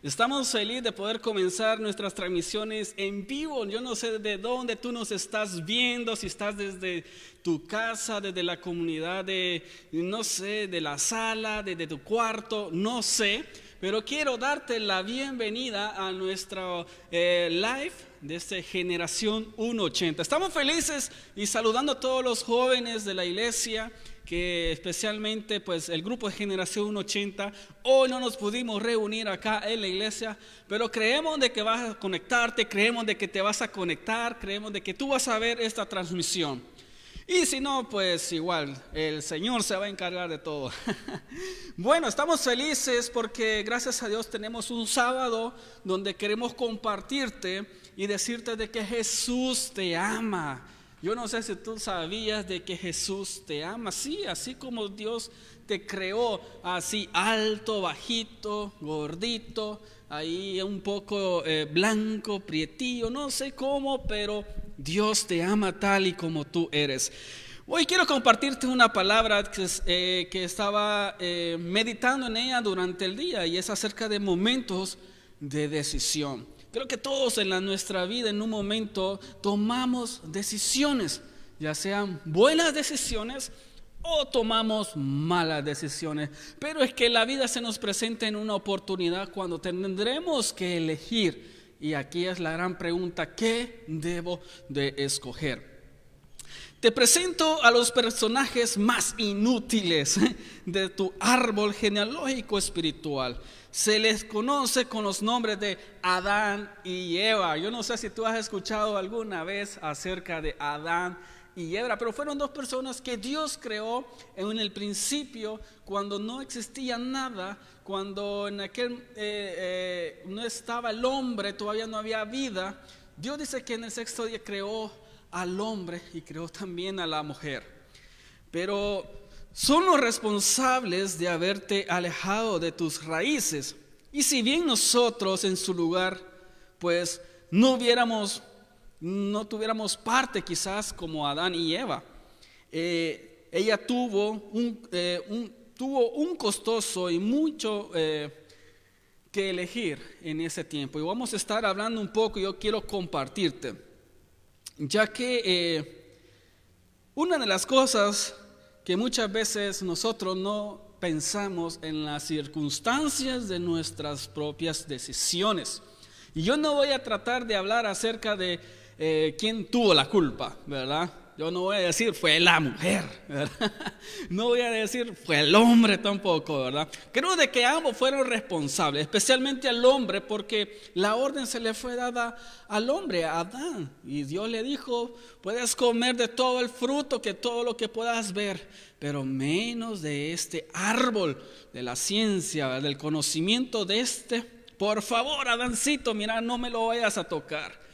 Estamos felices de poder comenzar nuestras transmisiones en vivo. Yo no sé de dónde tú nos estás viendo, si estás desde tu casa, desde la comunidad de, no sé, de la sala, desde tu cuarto, no sé. Pero quiero darte la bienvenida a nuestro eh, live de esta generación 180. Estamos felices y saludando a todos los jóvenes de la iglesia que especialmente pues el grupo de generación 80, hoy no nos pudimos reunir acá en la iglesia, pero creemos de que vas a conectarte, creemos de que te vas a conectar, creemos de que tú vas a ver esta transmisión. Y si no, pues igual, el Señor se va a encargar de todo. bueno, estamos felices porque gracias a Dios tenemos un sábado donde queremos compartirte y decirte de que Jesús te ama yo no sé si tú sabías de que Jesús te ama, sí, así como Dios te creó, así alto, bajito, gordito, ahí un poco eh, blanco, prietillo, no sé cómo, pero Dios te ama tal y como tú eres. Hoy quiero compartirte una palabra que, eh, estaba eh, meditando en ella durante el día y es acerca de momentos de decisión. Creo que todos en la, nuestra vida en un momento tomamos decisiones, ya sean buenas decisiones o tomamos malas decisiones. Pero es que la vida se nos presenta en una oportunidad cuando tendremos que elegir. Y aquí es la gran pregunta, ¿qué debo de escoger? Te presento a los personajes más inútiles de tu árbol genealógico espiritual se les conoce con los nombres de Adán y Eva. Yo no sé si tú has escuchado alguna vez acerca de Adán y Eva, pero fueron dos personas que Dios creó en el principio cuando no existía nada, cuando en aquel eh, eh, no estaba el hombre, todavía no había vida. Dios dice que en el sexto día creó al hombre y creó también a la mujer. Pero son los responsables de haberte alejado de tus raíces. Y si bien nosotros en su lugar, pues no hubiéramos, no tuviéramos parte quizás como Adán y Eva, eh, ella tuvo un, eh, un, tuvo un costoso y mucho eh, que elegir en ese tiempo. Y vamos a estar hablando un poco, yo quiero compartirte, ya que una de las cosas que muchas veces nosotros no pensamos en las circunstancias de nuestras propias decisiones. Y yo no voy a tratar de hablar acerca de eh, quién tuvo la culpa, ¿verdad? Yo no voy a decir fue la mujer. No voy a decir fue el hombre tampoco, ¿verdad? Creo de que ambos fueron responsables, especialmente al hombre, porque la orden se le fue dada al hombre, a Adán. Y Dios le dijo, puedes comer de todo el fruto, que todo lo que puedas ver, pero menos de este árbol de la ciencia, del conocimiento de este. Por favor, Adancito, mira, no me lo vayas a tocar.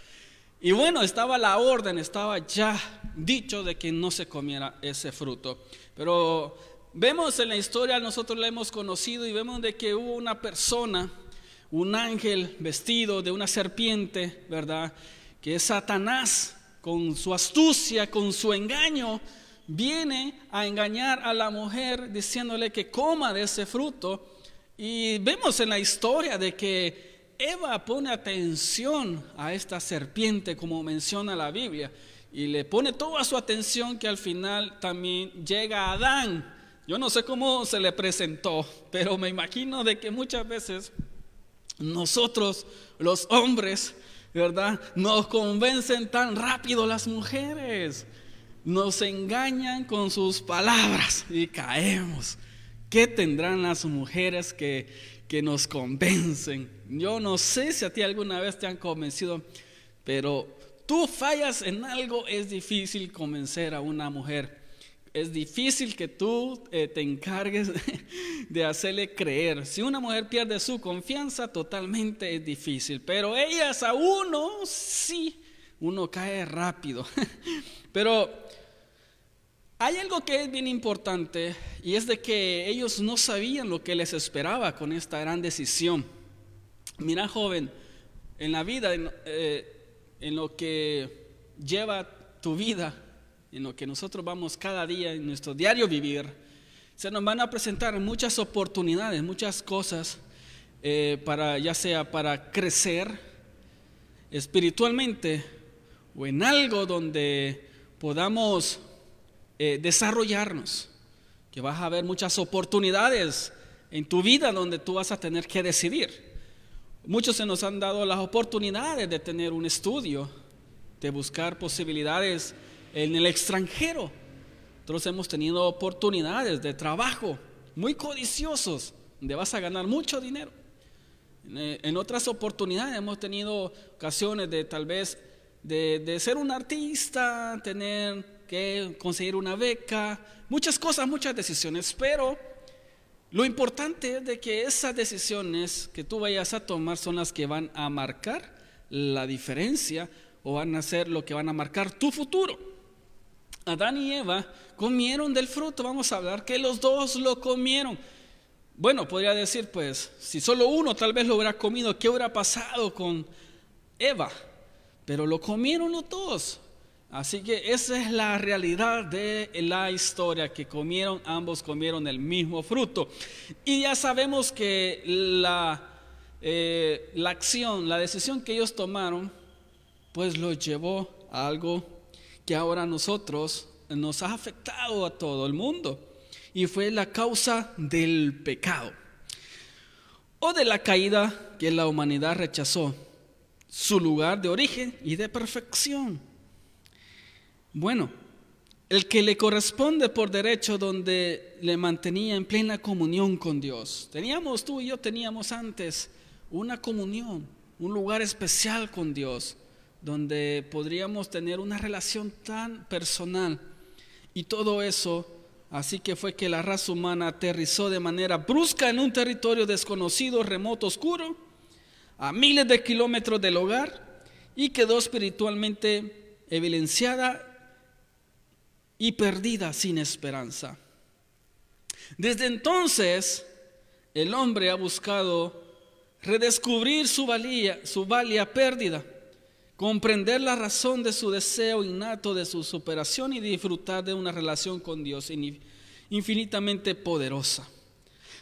Y bueno, estaba la orden, estaba ya dicho de que no se comiera ese fruto. Pero vemos en la historia, nosotros la hemos conocido y vemos de que hubo una persona, un ángel vestido de una serpiente, ¿verdad? Que es Satanás, con su astucia, con su engaño, viene a engañar a la mujer diciéndole que coma de ese fruto. Y vemos en la historia de que Eva pone atención a esta serpiente como menciona la Biblia y le pone toda su atención que al final también llega Adán. Yo no sé cómo se le presentó, pero me imagino de que muchas veces nosotros los hombres, ¿verdad? Nos convencen tan rápido las mujeres. Nos engañan con sus palabras y caemos. ¿Qué tendrán las mujeres que que nos convencen. Yo no sé si a ti alguna vez te han convencido, pero tú fallas en algo, es difícil convencer a una mujer. Es difícil que tú eh, te encargues de hacerle creer. Si una mujer pierde su confianza, totalmente es difícil. Pero ellas a uno, sí, uno cae rápido. Pero hay algo que es bien importante y es de que ellos no sabían lo que les esperaba con esta gran decisión. Mira, joven, en la vida, en, eh, lo que lleva tu vida, en lo que nosotros vamos cada día en nuestro diario vivir, se nos van a presentar muchas oportunidades, muchas cosas, eh, para, ya sea para crecer espiritualmente o en algo donde podamos eh, desarrollarnos, que vas a haber muchas oportunidades en tu vida donde tú vas a tener que decidir. Muchos se nos han dado las oportunidades de tener un estudio, de buscar posibilidades en el extranjero. Nosotros hemos tenido oportunidades de trabajo muy codiciosos, donde vas a ganar mucho dinero. En eh, otras oportunidades hemos tenido ocasiones de tal vez de, ser un artista, tener que conseguir una beca, muchas cosas, muchas decisiones, pero lo importante es de que esas decisiones que tú vayas a tomar son las que van a marcar la diferencia o van a ser lo que van a marcar tu futuro. Adán y Eva comieron del fruto, vamos a hablar que los dos lo comieron. Bueno, podría decir, pues, si solo uno tal vez lo hubiera comido, ¿qué hubiera pasado con Eva? pero lo comieron los dos. Así que esa es la realidad de la historia, que comieron, ambos comieron el mismo fruto. Y ya sabemos que la, eh, la acción, la decisión que ellos tomaron, pues los llevó a algo que ahora nosotros nos ha afectado a todo el mundo. Y fue la causa del pecado. O de la caída que la humanidad rechazó su lugar de origen y de perfección. Bueno, el que le corresponde por derecho donde le mantenía en plena comunión con Dios. Teníamos, tú y yo teníamos antes una comunión, un lugar especial con Dios, donde podríamos tener una relación tan personal. Y todo eso, así que fue que la raza humana aterrizó de manera brusca en un territorio desconocido, remoto, oscuro, a miles de kilómetros del hogar y quedó espiritualmente evidenciada y perdida sin esperanza. Desde entonces, el hombre ha buscado redescubrir su valía, su valía pérdida, comprender la razón de su deseo innato de su superación y disfrutar de una relación con Dios infinitamente poderosa.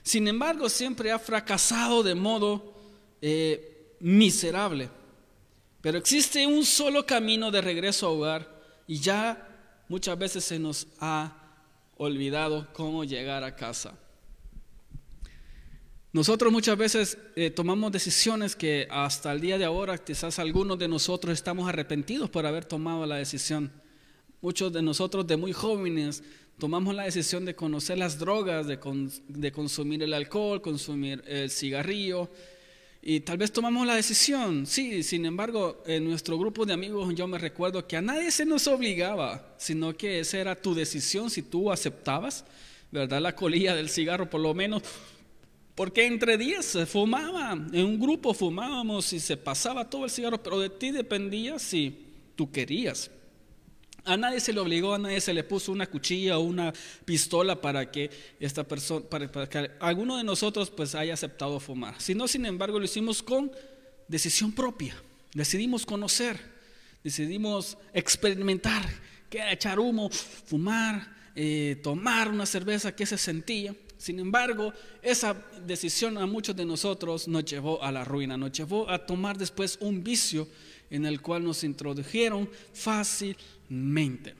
Sin embargo, siempre ha fracasado de modo eh, miserable. Pero existe un solo camino de regreso a hogar y ya muchas veces se nos ha olvidado cómo llegar a casa. Nosotros muchas veces eh, tomamos decisiones que hasta el día de ahora quizás algunos de nosotros estamos arrepentidos por haber tomado la decisión. Muchos de nosotros de muy jóvenes tomamos la decisión de conocer las drogas, de, de consumir el alcohol, consumir el cigarrillo, y tal vez tomamos la decisión, sí, sin embargo, en nuestro grupo de amigos yo me recuerdo que a nadie se nos obligaba, sino que esa era tu decisión si tú aceptabas, ¿verdad? La colilla del cigarro por lo menos, porque entre días se fumaba, en un grupo fumábamos y se pasaba todo el cigarro, pero de ti dependía si tú querías. A nadie se le obligó, a nadie se le puso una cuchilla o una pistola para que esta persona, para, que alguno de nosotros pues haya aceptado fumar. Sino, sin embargo, lo hicimos con decisión propia. Decidimos conocer, decidimos experimentar, qué era echar humo, fumar, eh, tomar una cerveza, qué se sentía. Sin embargo, esa decisión a muchos de nosotros nos llevó a la ruina, nos llevó a tomar después un vicio en el cual nos introdujeron fácil mente.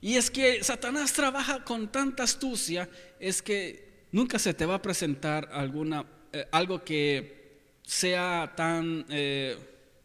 Y es que Satanás trabaja con tanta astucia, es que nunca se te va a presentar alguna, eh, algo que sea tan, eh,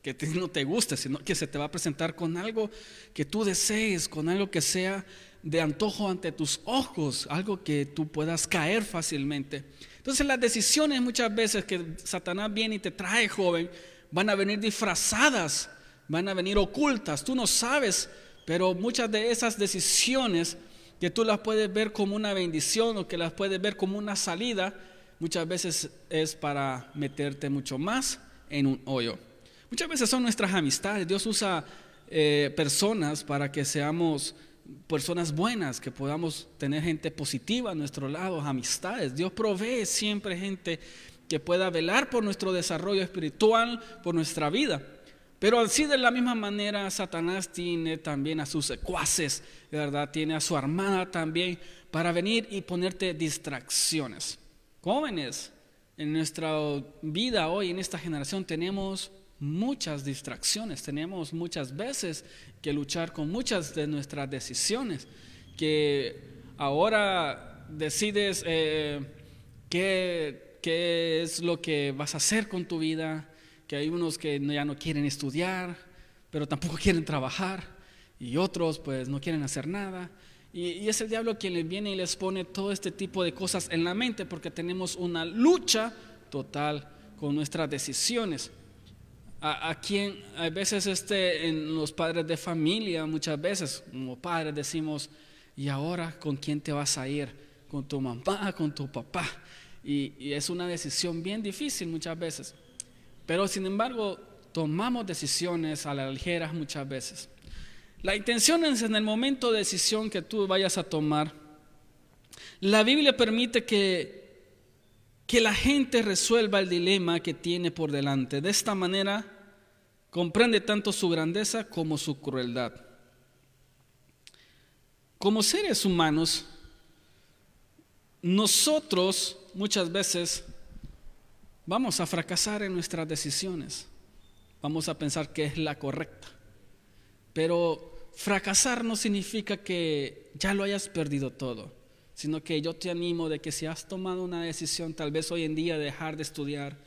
que no te guste, sino que se te va a presentar con algo que tú desees, con algo que sea de antojo ante tus ojos, algo que tú puedas caer fácilmente. Entonces las decisiones muchas veces que Satanás viene y te trae joven, van a venir disfrazadas, van a venir ocultas, tú no sabes pero muchas de esas decisiones que tú las puedes ver como una bendición o que las puedes ver como una salida, muchas veces es para meterte mucho más en un hoyo. Muchas veces son nuestras amistades. Dios usa eh, personas para que seamos personas buenas, que podamos tener gente positiva a nuestro lado, amistades. Dios provee siempre gente que pueda velar por nuestro desarrollo espiritual, por nuestra vida. Pero así de la misma manera Satanás tiene también a sus secuaces, ¿verdad? Tiene a su armada también para venir y ponerte distracciones. Jóvenes, en nuestra vida hoy, en esta generación, tenemos muchas distracciones, tenemos muchas veces que luchar con muchas de nuestras decisiones, que ahora decides eh, qué, qué es lo que vas a hacer con tu vida, que hay unos que ya no quieren estudiar, pero tampoco quieren trabajar, y otros pues no quieren hacer nada. Y, es el diablo quien les viene y les pone todo este tipo de cosas en la mente porque tenemos una lucha total con nuestras decisiones. A, quien a veces este, en los padres de familia, muchas veces como padres decimos, ¿y ahora con quién te vas a ir? ¿Con tu mamá, con tu papá? Y, y es una decisión bien difícil muchas veces. Pero sin embargo, tomamos decisiones a la ligera muchas veces. La intención es en el momento de decisión que tú vayas a tomar. La Biblia permite que, que la gente resuelva el dilema que tiene por delante. De esta manera, comprende tanto su grandeza como su crueldad. Como seres humanos, nosotros muchas veces vamos a fracasar en nuestras decisiones. Vamos a pensar que es la correcta. Pero fracasar no significa que ya lo hayas perdido todo, sino que yo te animo de que si has tomado una decisión, tal vez hoy en día dejar de estudiar,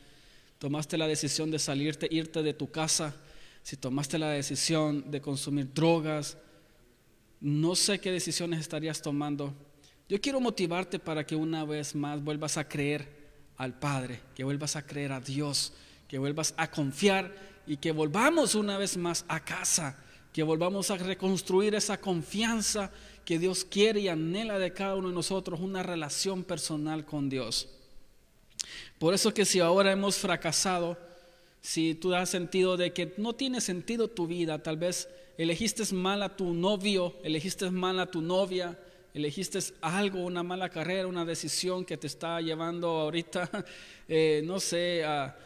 tomaste la decisión de salirte, irte de tu casa, si tomaste la decisión de consumir drogas, no sé qué decisiones estarías tomando. Yo quiero motivarte para que una vez más vuelvas a creer al Padre, que vuelvas a creer a Dios, que vuelvas a confiar y que volvamos una vez más a casa, que volvamos a reconstruir esa confianza que Dios quiere y anhela de cada uno de nosotros, una relación personal con Dios. Por eso que si ahora hemos fracasado, si tú has sentido de que no tiene sentido tu vida, tal vez elegiste mal a tu novio, elegiste mal a tu novia, elegiste algo, una mala carrera, una decisión que te está llevando ahorita, eh, no sé, a,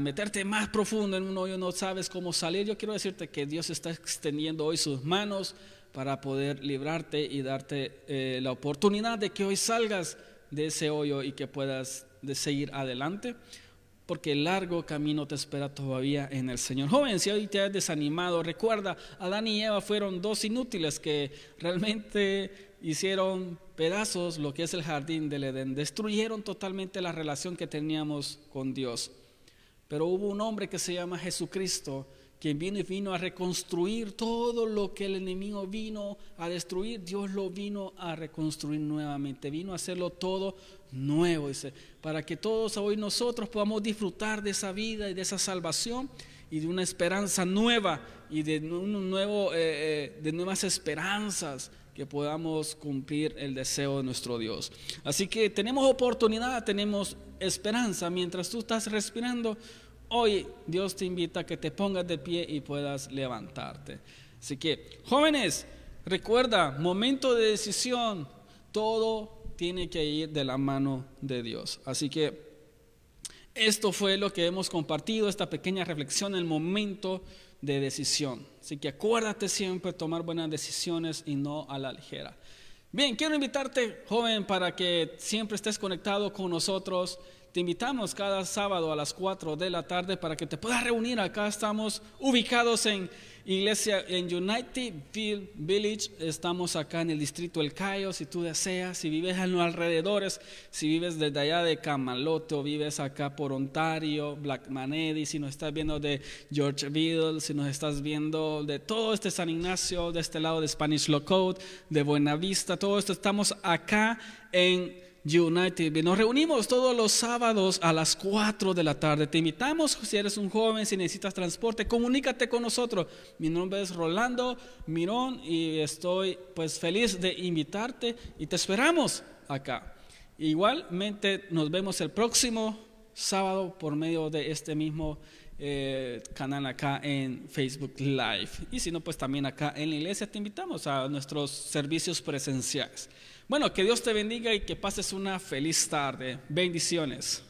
meterte más profundo en un hoyo, no sabes cómo salir, yo quiero decirte que Dios está extendiendo hoy sus manos para poder librarte y darte eh, la oportunidad de que hoy salgas de ese hoyo y que puedas de seguir adelante porque el largo camino te espera todavía en el Señor. Joven, si hoy te has desanimado, recuerda, Adán y Eva fueron dos inútiles que realmente hicieron pedazos lo que es el jardín del Edén, destruyeron totalmente la relación que teníamos con Dios. Pero hubo un hombre que se llama Jesucristo, quien vino vino a reconstruir todo lo que el enemigo vino a destruir, Dios lo vino a reconstruir nuevamente, vino a hacerlo todo nuevo, dice, para que todos hoy nosotros podamos disfrutar de esa vida y de esa salvación y de una esperanza nueva y de un nuevo, eh, eh, de nuevas esperanzas que podamos cumplir el deseo de nuestro Dios. Así que tenemos oportunidad, tenemos esperanza. Mientras tú estás respirando, hoy Dios te invita a que te pongas de pie y puedas levantarte. Así que, jóvenes, recuerda, momento de decisión, todo tiene que ir de la mano de Dios. Así que esto fue lo que hemos compartido, esta pequeña reflexión, el momento de decisión. Así que acuérdate siempre tomar buenas decisiones y no a la ligera. Bien, quiero invitarte, joven, para que siempre estés conectado con nosotros. Te invitamos cada sábado a las 4 de la tarde para que te puedas reunir. Acá estamos ubicados en Iglesia en United Village, estamos acá en el distrito El Cayo, si tú deseas, si vives en los alrededores, si vives desde allá de Camalote o vives acá por Ontario, Black Manedy, si nos estás viendo de Georgeville, si nos estás viendo de todo este San Ignacio, de este lado de Spanish Lookout, de Buenavista, todo esto, estamos acá en United. Nos reunimos todos los sábados a las 4 de la tarde. Te invitamos, si eres un joven, si necesitas transporte, comunícate con nosotros. Mi nombre es Rolando Mirón y estoy pues feliz de invitarte y te esperamos acá. Igualmente nos vemos el próximo sábado por medio de este mismo eh, canal acá en Facebook Live. Y si no, pues también acá en la iglesia te invitamos a nuestros servicios presenciales. Bueno, que Dios te bendiga y que pases una feliz tarde. Bendiciones.